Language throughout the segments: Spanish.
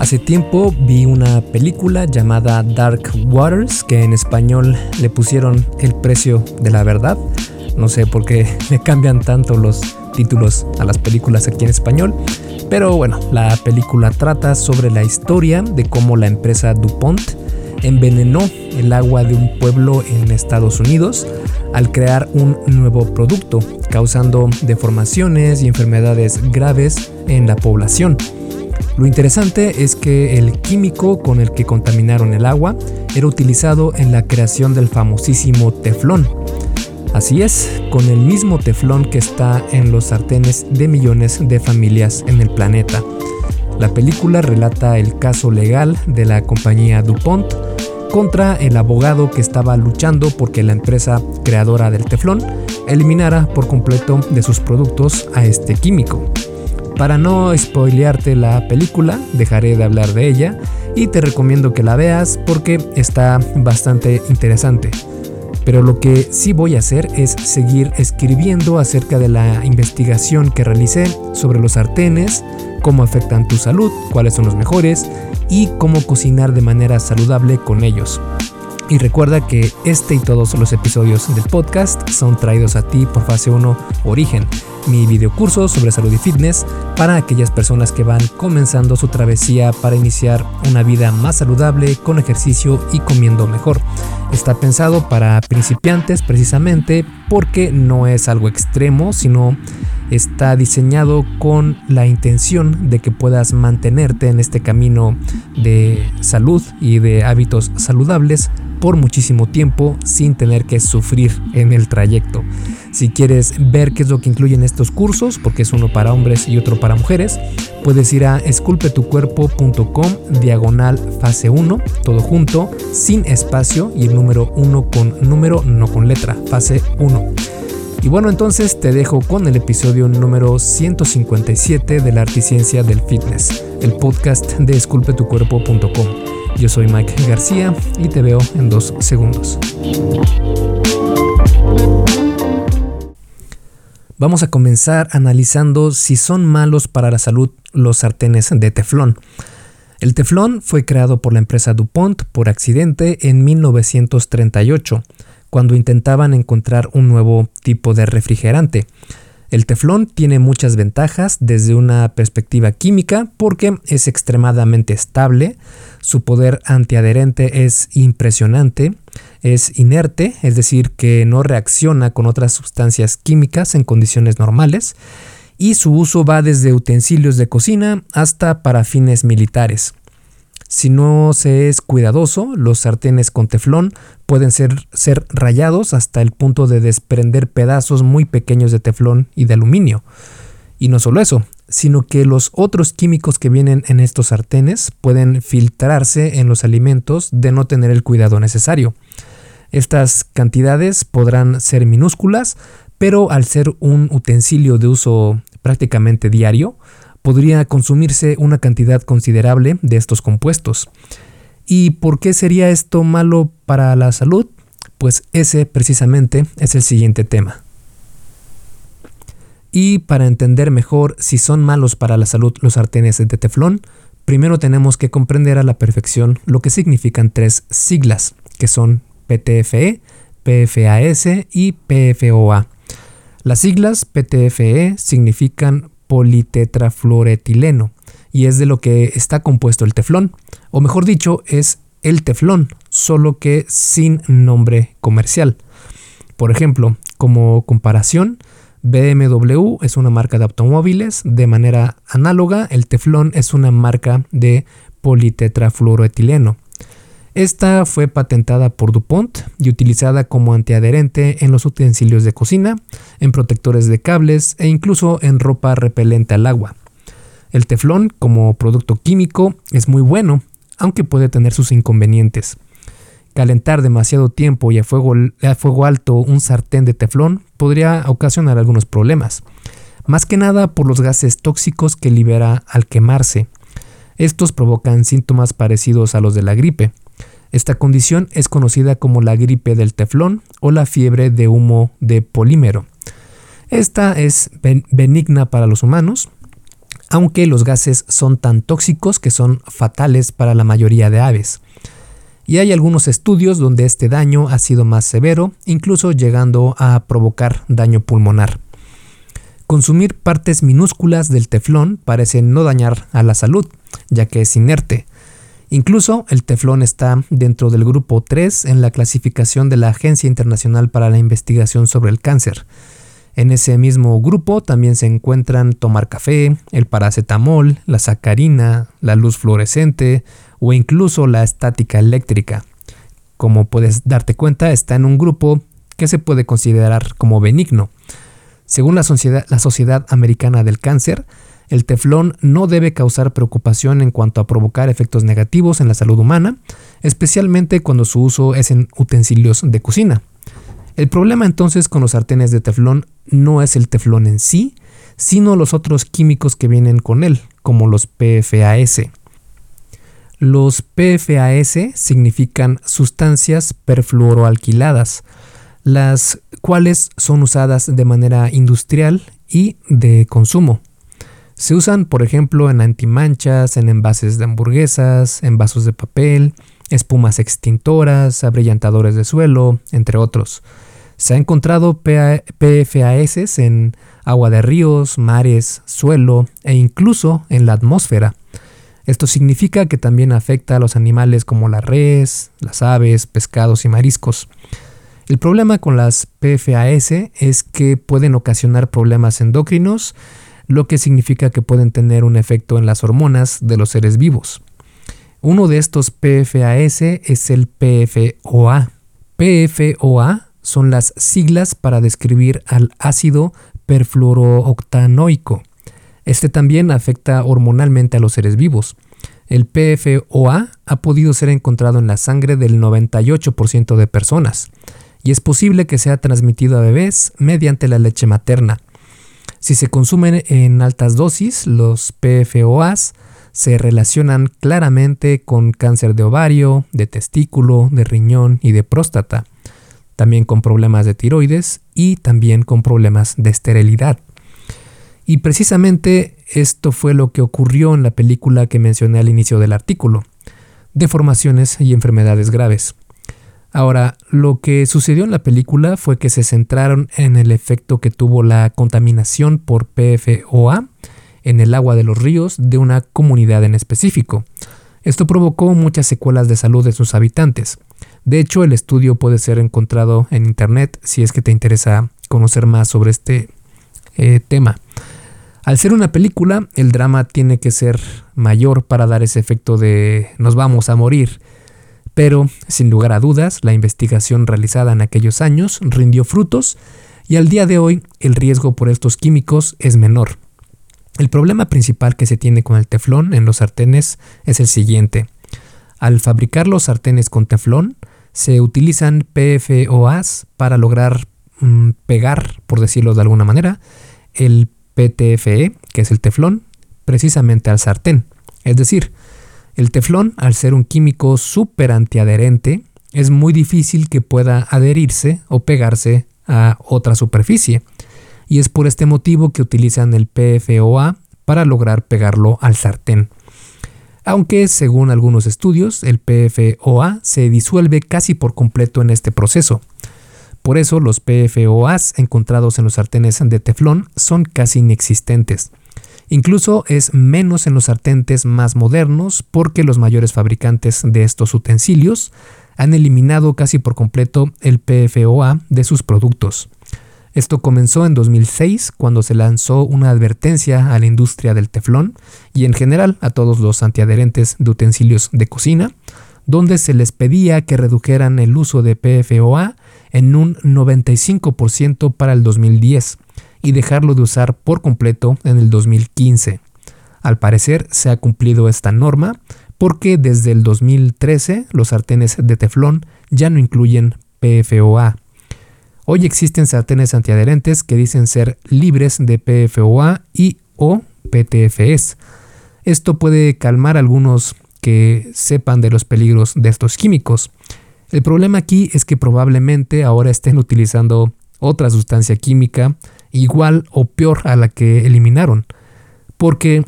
Hace tiempo vi una película llamada Dark Waters que en español le pusieron El precio de la verdad. No sé por qué le cambian tanto los títulos a las películas aquí en español. Pero bueno, la película trata sobre la historia de cómo la empresa DuPont envenenó el agua de un pueblo en Estados Unidos al crear un nuevo producto, causando deformaciones y enfermedades graves en la población. Lo interesante es que el químico con el que contaminaron el agua era utilizado en la creación del famosísimo teflón. Así es, con el mismo teflón que está en los sartenes de millones de familias en el planeta. La película relata el caso legal de la compañía DuPont contra el abogado que estaba luchando porque la empresa creadora del teflón eliminara por completo de sus productos a este químico. Para no spoilearte la película, dejaré de hablar de ella y te recomiendo que la veas porque está bastante interesante. Pero lo que sí voy a hacer es seguir escribiendo acerca de la investigación que realicé sobre los sartenes, cómo afectan tu salud, cuáles son los mejores y cómo cocinar de manera saludable con ellos. Y recuerda que este y todos los episodios del podcast son traídos a ti por Fase 1 Origen, mi videocurso sobre salud y fitness para aquellas personas que van comenzando su travesía para iniciar una vida más saludable con ejercicio y comiendo mejor. Está pensado para principiantes precisamente porque no es algo extremo, sino está diseñado con la intención de que puedas mantenerte en este camino de salud y de hábitos saludables por muchísimo tiempo sin tener que sufrir en el trayecto. Si quieres ver qué es lo que incluyen estos cursos, porque es uno para hombres y otro para mujeres, puedes ir a esculpetucuerpo.com diagonal fase 1, todo junto, sin espacio y el número 1 con número, no con letra, fase 1. Y bueno, entonces te dejo con el episodio número 157 de la Articiencia del Fitness, el podcast de esculpetucuerpo.com. Yo soy Mike García y te veo en dos segundos. Vamos a comenzar analizando si son malos para la salud los sartenes de teflón. El teflón fue creado por la empresa DuPont por accidente en 1938, cuando intentaban encontrar un nuevo tipo de refrigerante. El teflón tiene muchas ventajas desde una perspectiva química porque es extremadamente estable, su poder antiadherente es impresionante, es inerte, es decir, que no reacciona con otras sustancias químicas en condiciones normales, y su uso va desde utensilios de cocina hasta para fines militares. Si no se es cuidadoso, los sartenes con teflón pueden ser, ser rayados hasta el punto de desprender pedazos muy pequeños de teflón y de aluminio. Y no solo eso, sino que los otros químicos que vienen en estos sartenes pueden filtrarse en los alimentos de no tener el cuidado necesario. Estas cantidades podrán ser minúsculas, pero al ser un utensilio de uso prácticamente diario, podría consumirse una cantidad considerable de estos compuestos. ¿Y por qué sería esto malo para la salud? Pues ese precisamente es el siguiente tema. Y para entender mejor si son malos para la salud los sartenes de teflón, primero tenemos que comprender a la perfección lo que significan tres siglas, que son PTFE, PFAS y PFOA. Las siglas PTFE significan politetrafluoretileno y es de lo que está compuesto el teflón, o mejor dicho, es el teflón, solo que sin nombre comercial. Por ejemplo, como comparación, BMW es una marca de automóviles, de manera análoga, el teflón es una marca de politetrafluoroetileno. Esta fue patentada por DuPont y utilizada como antiadherente en los utensilios de cocina, en protectores de cables e incluso en ropa repelente al agua. El teflón como producto químico es muy bueno, aunque puede tener sus inconvenientes. Calentar demasiado tiempo y a fuego, a fuego alto un sartén de teflón podría ocasionar algunos problemas, más que nada por los gases tóxicos que libera al quemarse. Estos provocan síntomas parecidos a los de la gripe, esta condición es conocida como la gripe del teflón o la fiebre de humo de polímero. Esta es benigna para los humanos, aunque los gases son tan tóxicos que son fatales para la mayoría de aves. Y hay algunos estudios donde este daño ha sido más severo, incluso llegando a provocar daño pulmonar. Consumir partes minúsculas del teflón parece no dañar a la salud, ya que es inerte. Incluso el teflón está dentro del grupo 3 en la clasificación de la Agencia Internacional para la Investigación sobre el Cáncer. En ese mismo grupo también se encuentran tomar café, el paracetamol, la sacarina, la luz fluorescente o incluso la estática eléctrica. Como puedes darte cuenta, está en un grupo que se puede considerar como benigno. Según la Sociedad, la Sociedad Americana del Cáncer, el teflón no debe causar preocupación en cuanto a provocar efectos negativos en la salud humana, especialmente cuando su uso es en utensilios de cocina. El problema entonces con los sartenes de teflón no es el teflón en sí, sino los otros químicos que vienen con él, como los PFAS. Los PFAS significan sustancias perfluoroalquiladas, las cuales son usadas de manera industrial y de consumo. Se usan, por ejemplo, en antimanchas, en envases de hamburguesas, en vasos de papel, espumas extintoras, abrillantadores de suelo, entre otros. Se ha encontrado PFAS en agua de ríos, mares, suelo e incluso en la atmósfera. Esto significa que también afecta a los animales como la res, las aves, pescados y mariscos. El problema con las PFAS es que pueden ocasionar problemas endocrinos, lo que significa que pueden tener un efecto en las hormonas de los seres vivos. Uno de estos PFAS es el PFOA. PFOA son las siglas para describir al ácido perfluorooctanoico. Este también afecta hormonalmente a los seres vivos. El PFOA ha podido ser encontrado en la sangre del 98% de personas y es posible que sea transmitido a bebés mediante la leche materna. Si se consumen en altas dosis, los PFOAs se relacionan claramente con cáncer de ovario, de testículo, de riñón y de próstata, también con problemas de tiroides y también con problemas de esterilidad. Y precisamente esto fue lo que ocurrió en la película que mencioné al inicio del artículo, deformaciones y enfermedades graves. Ahora, lo que sucedió en la película fue que se centraron en el efecto que tuvo la contaminación por PFOA en el agua de los ríos de una comunidad en específico. Esto provocó muchas secuelas de salud de sus habitantes. De hecho, el estudio puede ser encontrado en internet si es que te interesa conocer más sobre este eh, tema. Al ser una película, el drama tiene que ser mayor para dar ese efecto de nos vamos a morir pero, sin lugar a dudas, la investigación realizada en aquellos años rindió frutos y al día de hoy el riesgo por estos químicos es menor. El problema principal que se tiene con el teflón en los sartenes es el siguiente. Al fabricar los sartenes con teflón, se utilizan PFOAs para lograr mm, pegar, por decirlo de alguna manera, el PTFE, que es el teflón, precisamente al sartén. Es decir, el teflón, al ser un químico súper antiadherente, es muy difícil que pueda adherirse o pegarse a otra superficie. Y es por este motivo que utilizan el PFOA para lograr pegarlo al sartén. Aunque según algunos estudios, el PFOA se disuelve casi por completo en este proceso. Por eso los PFOAs encontrados en los sartenes de teflón son casi inexistentes. Incluso es menos en los sartentes más modernos porque los mayores fabricantes de estos utensilios han eliminado casi por completo el PFOA de sus productos. Esto comenzó en 2006 cuando se lanzó una advertencia a la industria del teflón y en general a todos los antiadherentes de utensilios de cocina, donde se les pedía que redujeran el uso de PFOA en un 95% para el 2010 y dejarlo de usar por completo en el 2015. Al parecer se ha cumplido esta norma porque desde el 2013 los sartenes de teflón ya no incluyen PFOA. Hoy existen sartenes antiadherentes que dicen ser libres de PFOA y o PTFS. Esto puede calmar a algunos que sepan de los peligros de estos químicos. El problema aquí es que probablemente ahora estén utilizando otra sustancia química igual o peor a la que eliminaron. Porque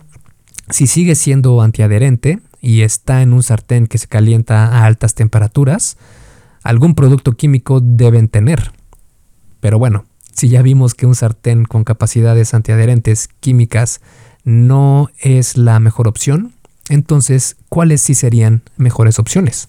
Si sigue siendo antiadherente y está en un sartén que se calienta a altas temperaturas, algún producto químico deben tener. Pero bueno, si ya vimos que un sartén con capacidades antiadherentes químicas no es la mejor opción, entonces, ¿cuáles sí serían mejores opciones?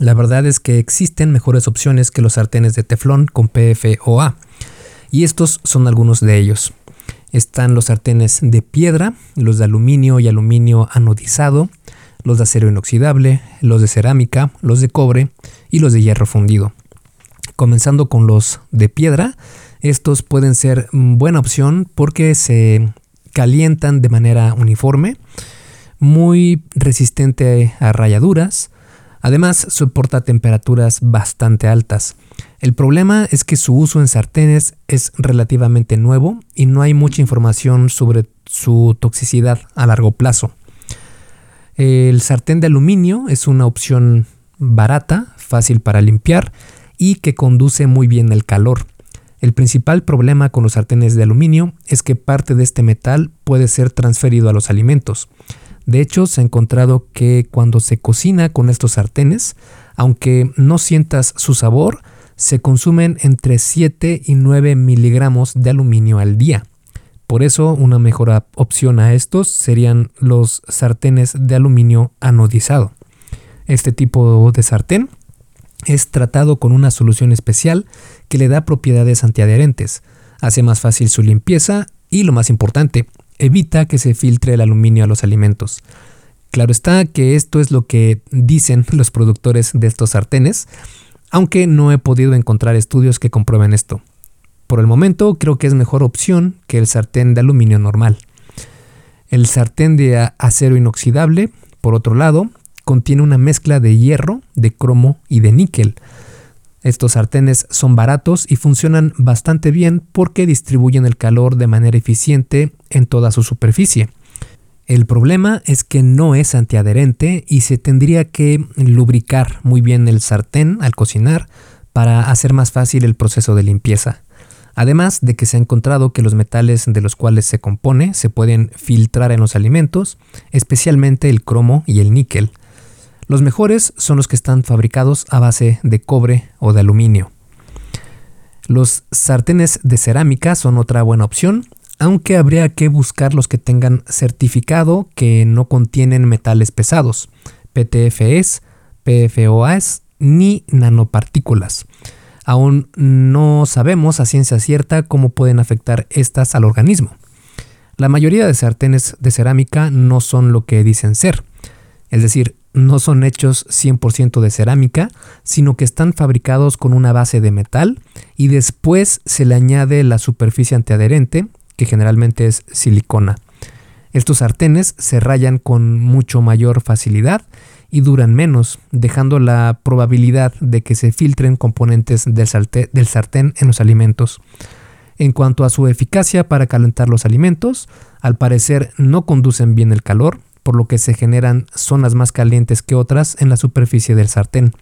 la verdad es que existen mejores opciones que los sartenes de teflón con PFOA. Y estos son algunos de ellos. Están los sartenes de piedra, los de aluminio y aluminio anodizado, los de acero inoxidable, los de cerámica, los de cobre y los de hierro fundido. Comenzando con los de piedra, estos pueden ser buena opción porque se calientan de manera uniforme, muy resistente a rayaduras, Además, soporta temperaturas bastante altas. El problema es que su uso en sartenes es relativamente nuevo y no hay mucha información sobre su toxicidad a largo plazo. El sartén de aluminio es una opción barata, fácil para limpiar y que conduce muy bien el calor. El principal problema con los sartenes de aluminio es que parte de este metal puede ser transferido a los alimentos. De hecho, se ha encontrado que cuando se cocina con estos sartenes, aunque no sientas su sabor, se consumen entre 7 y 9 miligramos de aluminio al día. Por eso, una mejor opción a estos serían los sartenes de aluminio anodizado. Este tipo de sartén es tratado con una solución especial que le da propiedades antiadherentes, hace más fácil su limpieza y, lo más importante, evita que se filtre el aluminio a los alimentos. Claro está que esto es lo que dicen los productores de estos sartenes, aunque no he podido encontrar estudios que comprueben esto. Por el momento creo que es mejor opción que el sartén de aluminio normal. El sartén de acero inoxidable, por otro lado, contiene una mezcla de hierro, de cromo y de níquel, estos sartenes son baratos y funcionan bastante bien porque distribuyen el calor de manera eficiente en toda su superficie. El problema es que no es antiadherente y se tendría que lubricar muy bien el sartén al cocinar para hacer más fácil el proceso de limpieza. Además de que se ha encontrado que los metales de los cuales se compone se pueden filtrar en los alimentos, especialmente el cromo y el níquel. Los mejores son los que están fabricados a base de cobre o de aluminio. Los sartenes de cerámica son otra buena opción, aunque habría que buscar los que tengan certificado que no contienen metales pesados, PTFEs, PFOAs ni nanopartículas. Aún no sabemos a ciencia cierta cómo pueden afectar estas al organismo. La mayoría de sartenes de cerámica no son lo que dicen ser, es decir, no son hechos 100% de cerámica, sino que están fabricados con una base de metal y después se le añade la superficie antiadherente, que generalmente es silicona. Estos sartenes se rayan con mucho mayor facilidad y duran menos, dejando la probabilidad de que se filtren componentes del, del sartén en los alimentos. En cuanto a su eficacia para calentar los alimentos, al parecer no conducen bien el calor, por lo que se generan zonas más calientes que otras en la superficie del sartén.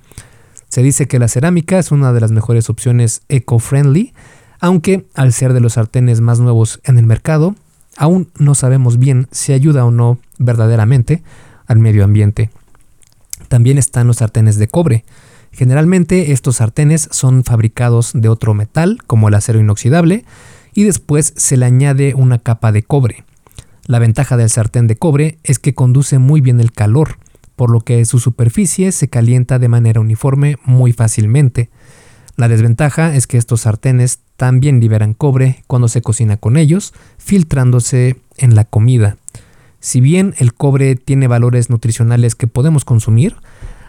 Se dice que la cerámica es una de las mejores opciones eco-friendly, aunque al ser de los sartenes más nuevos en el mercado, aún no sabemos bien si ayuda o no verdaderamente al medio ambiente. También están los sartenes de cobre. Generalmente estos sartenes son fabricados de otro metal, como el acero inoxidable, y después se le añade una capa de cobre. La ventaja del sartén de cobre es que conduce muy bien el calor, por lo que su superficie se calienta de manera uniforme muy fácilmente. La desventaja es que estos sartenes también liberan cobre cuando se cocina con ellos, filtrándose en la comida. Si bien el cobre tiene valores nutricionales que podemos consumir,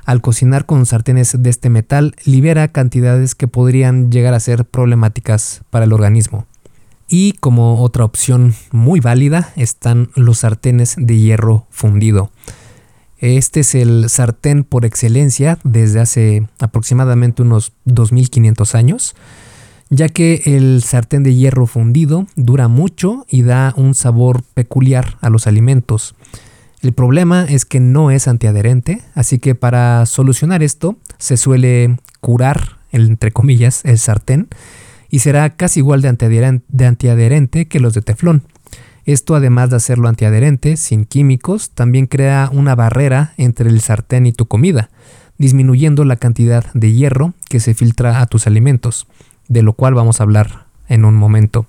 al cocinar con sartenes de este metal libera cantidades que podrían llegar a ser problemáticas para el organismo. Y como otra opción muy válida están los sartenes de hierro fundido. Este es el sartén por excelencia desde hace aproximadamente unos 2500 años, ya que el sartén de hierro fundido dura mucho y da un sabor peculiar a los alimentos. El problema es que no es antiadherente, así que para solucionar esto se suele curar, entre comillas, el sartén y será casi igual de antiadherente, que los de teflón. Esto además de hacerlo antiadherente, sin químicos, también crea una barrera entre el sartén y tu comida, disminuyendo la cantidad de hierro que se filtra a tus alimentos, de lo cual vamos a hablar en un momento.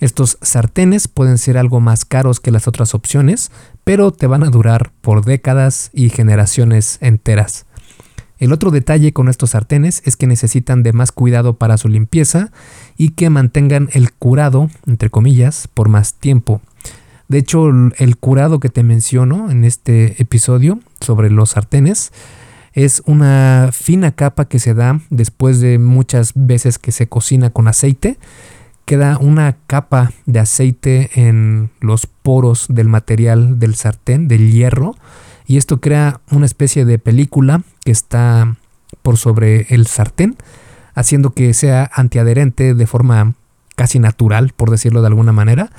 Estos sartenes pueden ser algo más caros que las otras opciones, pero te van a durar por décadas y generaciones enteras. El otro detalle con estos sartenes es que necesitan de más cuidado para su limpieza y que mantengan el curado, entre comillas, por más tiempo. De hecho, el curado que te menciono en este episodio sobre los sartenes es una fina capa que se da después de muchas veces que se cocina con aceite. Queda una capa de aceite en los poros del material del sartén, del hierro, y esto crea una especie de película que está por sobre el sartén, haciendo que sea antiadherente de forma casi natural, por decirlo de alguna manera,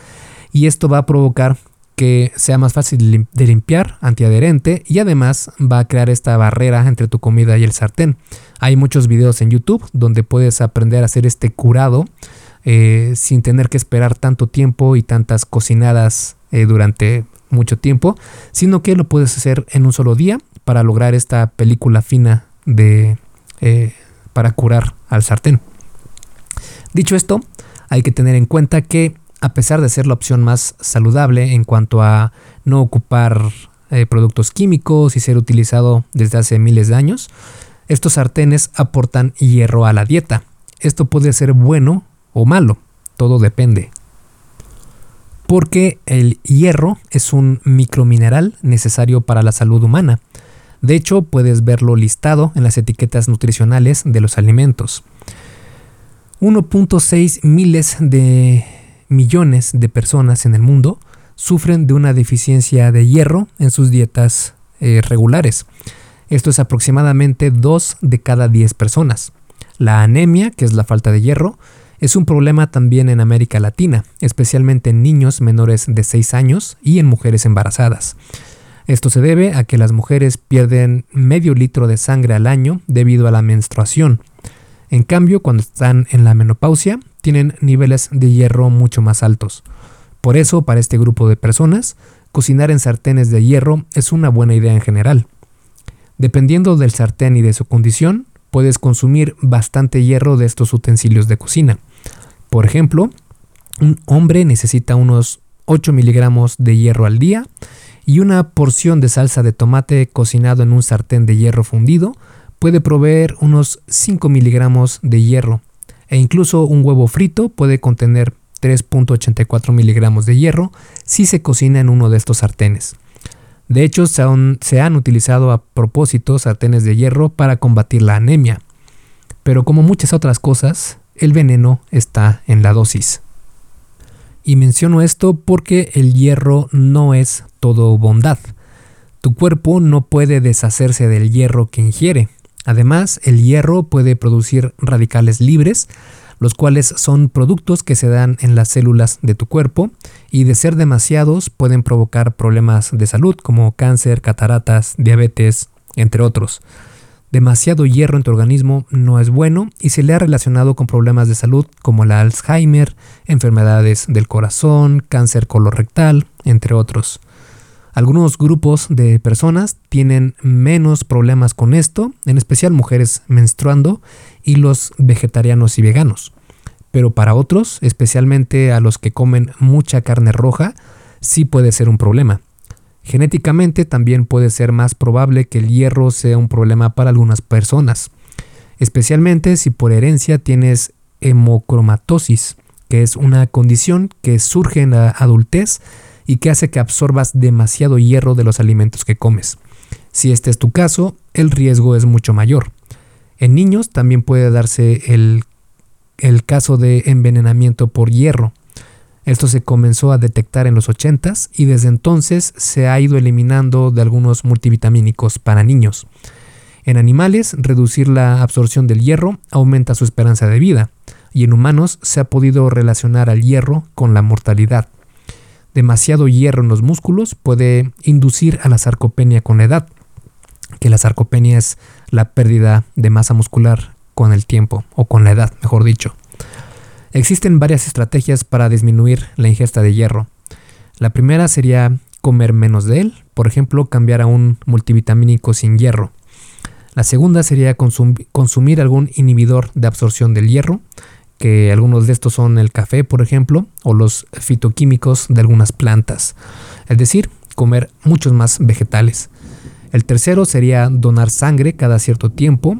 y esto va a provocar que sea más fácil de limpiar, antiadherente y además va a crear esta barrera entre tu comida y el sartén. Hay muchos videos en YouTube donde puedes aprender a hacer este curado eh, sin tener que esperar tanto tiempo y tantas cocinadas eh, durante mucho tiempo, sino que lo puedes hacer en un solo día para lograr esta película fina de eh, para curar al sartén. Dicho esto, hay que tener en cuenta que a pesar de ser la opción más saludable en cuanto a no ocupar eh, productos químicos y ser utilizado desde hace miles de años, estos sartenes aportan hierro a la dieta. Esto puede ser bueno o malo, todo depende porque el hierro es un micromineral necesario para la salud humana. De hecho, puedes verlo listado en las etiquetas nutricionales de los alimentos. 1.6 miles de millones de personas en el mundo sufren de una deficiencia de hierro en sus dietas eh, regulares. Esto es aproximadamente 2 de cada 10 personas. La anemia, que es la falta de hierro, es un problema también en América Latina, especialmente en niños menores de 6 años y en mujeres embarazadas. Esto se debe a que las mujeres pierden medio litro de sangre al año debido a la menstruación. En cambio, cuando están en la menopausia, tienen niveles de hierro mucho más altos. Por eso, para este grupo de personas, cocinar en sartenes de hierro es una buena idea en general. Dependiendo del sartén y de su condición, puedes consumir bastante hierro de estos utensilios de cocina. Por ejemplo, un hombre necesita unos 8 miligramos de hierro al día y una porción de salsa de tomate cocinado en un sartén de hierro fundido puede proveer unos 5 miligramos de hierro e incluso un huevo frito puede contener 3.84 miligramos de hierro si se cocina en uno de estos sartenes. De hecho, se han, se han, utilizado a propósito sartenes de hierro para combatir la anemia. Pero como muchas otras cosas, el veneno está en la dosis. Y menciono esto porque el hierro no es todo bondad. Tu cuerpo no puede deshacerse del hierro que ingiere. Además, el hierro puede producir radicales libres, los cuales son productos que se dan en las células de tu cuerpo y de ser demasiados pueden provocar problemas de salud como cáncer, cataratas, diabetes, entre otros. Demasiado hierro en tu organismo no es bueno y se le ha relacionado con problemas de salud como la Alzheimer, enfermedades del corazón, cáncer colorectal, entre otros. Algunos grupos de personas tienen menos problemas con esto, en especial mujeres menstruando y los vegetarianos y veganos. Pero para otros, especialmente a los que comen mucha carne roja, sí puede ser un problema. Genéticamente también puede ser más probable que el hierro sea un problema para algunas personas, especialmente si por herencia tienes hemocromatosis, que es una condición que surge en la adultez y que hace que absorbas demasiado hierro de los alimentos que comes. Si este es tu caso, el riesgo es mucho mayor. En niños también puede darse el, el caso de envenenamiento por hierro. Esto se comenzó a detectar en los 80s y desde entonces se ha ido eliminando de algunos multivitamínicos para niños. En animales, reducir la absorción del hierro aumenta su esperanza de vida, y en humanos se ha podido relacionar al hierro con la mortalidad. Demasiado hierro en los músculos puede inducir a la sarcopenia con la edad, que la sarcopenia es la pérdida de masa muscular con el tiempo, o con la edad, mejor dicho. Existen varias estrategias para disminuir la ingesta de hierro. La primera sería comer menos de él, por ejemplo, cambiar a un multivitamínico sin hierro. La segunda sería consumir algún inhibidor de absorción del hierro, que algunos de estos son el café, por ejemplo, o los fitoquímicos de algunas plantas. Es decir, comer muchos más vegetales. El tercero sería donar sangre cada cierto tiempo,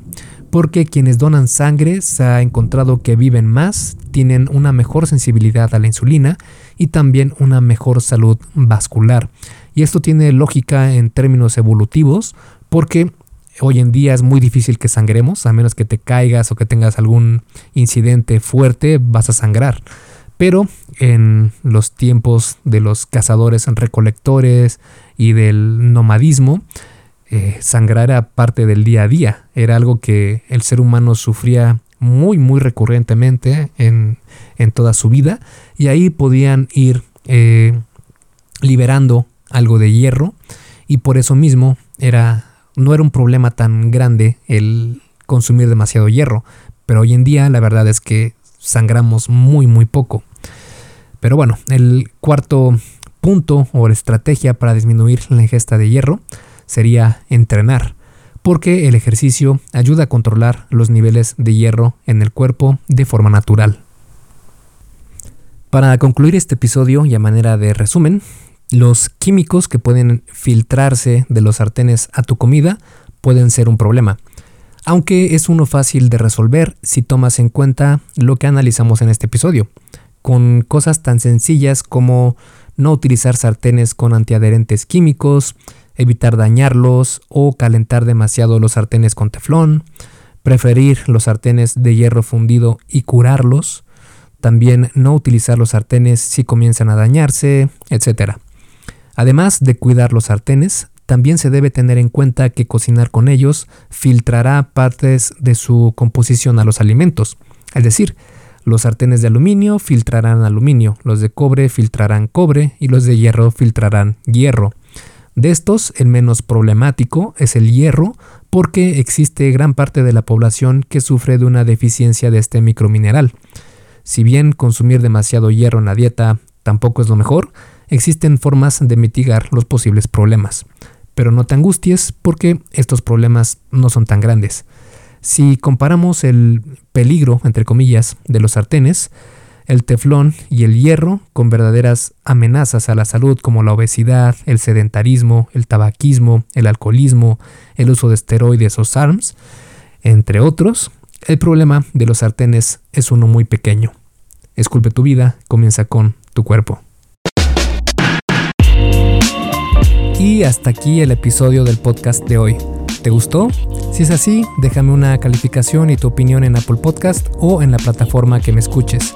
porque quienes donan sangre se ha encontrado que viven más, tienen una mejor sensibilidad a la insulina y también una mejor salud vascular. Y esto tiene lógica en términos evolutivos porque hoy en día es muy difícil que sangremos, a menos que te caigas o que tengas algún incidente fuerte, vas a sangrar. Pero en los tiempos de los cazadores recolectores y del nomadismo, eh, sangrar era parte del día a día, era algo que el ser humano sufría muy, muy recurrentemente en, toda su vida. Y ahí podían ir eh, liberando algo de hierro. Y por eso mismo era, no era un problema tan grande el consumir demasiado hierro, pero hoy en día la verdad es que sangramos muy, muy poco. Pero bueno, el cuarto punto o estrategia para disminuir la ingesta de hierro sería entrenar, porque el ejercicio ayuda a controlar los niveles de hierro en el cuerpo de forma natural. Para concluir este episodio y a manera de resumen, los químicos que pueden filtrarse de los sartenes a tu comida pueden ser un problema, aunque es uno fácil de resolver si tomas en cuenta lo que analizamos en este episodio, con cosas tan sencillas como no utilizar sartenes con antiadherentes químicos, evitar dañarlos o calentar demasiado los sartenes con teflón, preferir los sartenes de hierro fundido y curarlos, también no utilizar los sartenes si comienzan a dañarse, etc. Además de cuidar los sartenes, también se debe tener en cuenta que cocinar con ellos filtrará partes de su composición a los alimentos, es decir, los sartenes de aluminio filtrarán aluminio, los de cobre filtrarán cobre y los de hierro filtrarán hierro. De estos, el menos problemático es el hierro, porque existe gran parte de la población que sufre de una deficiencia de este micromineral. Si bien consumir demasiado hierro en la dieta tampoco es lo mejor, existen formas de mitigar los posibles problemas. Pero no te angusties porque estos problemas no son tan grandes. Si comparamos el peligro, entre comillas, de los sartenes, el teflón y el hierro con verdaderas amenazas a la salud como la obesidad, el sedentarismo, el tabaquismo, el alcoholismo, el uso de esteroides o SARMs, entre otros, el problema de los sartenes es uno muy pequeño. Esculpe tu vida, comienza con tu cuerpo. Y hasta aquí el episodio del podcast de hoy. ¿Te gustó? Si es así, déjame una calificación y tu opinión en Apple Podcast o en la plataforma que me escuches.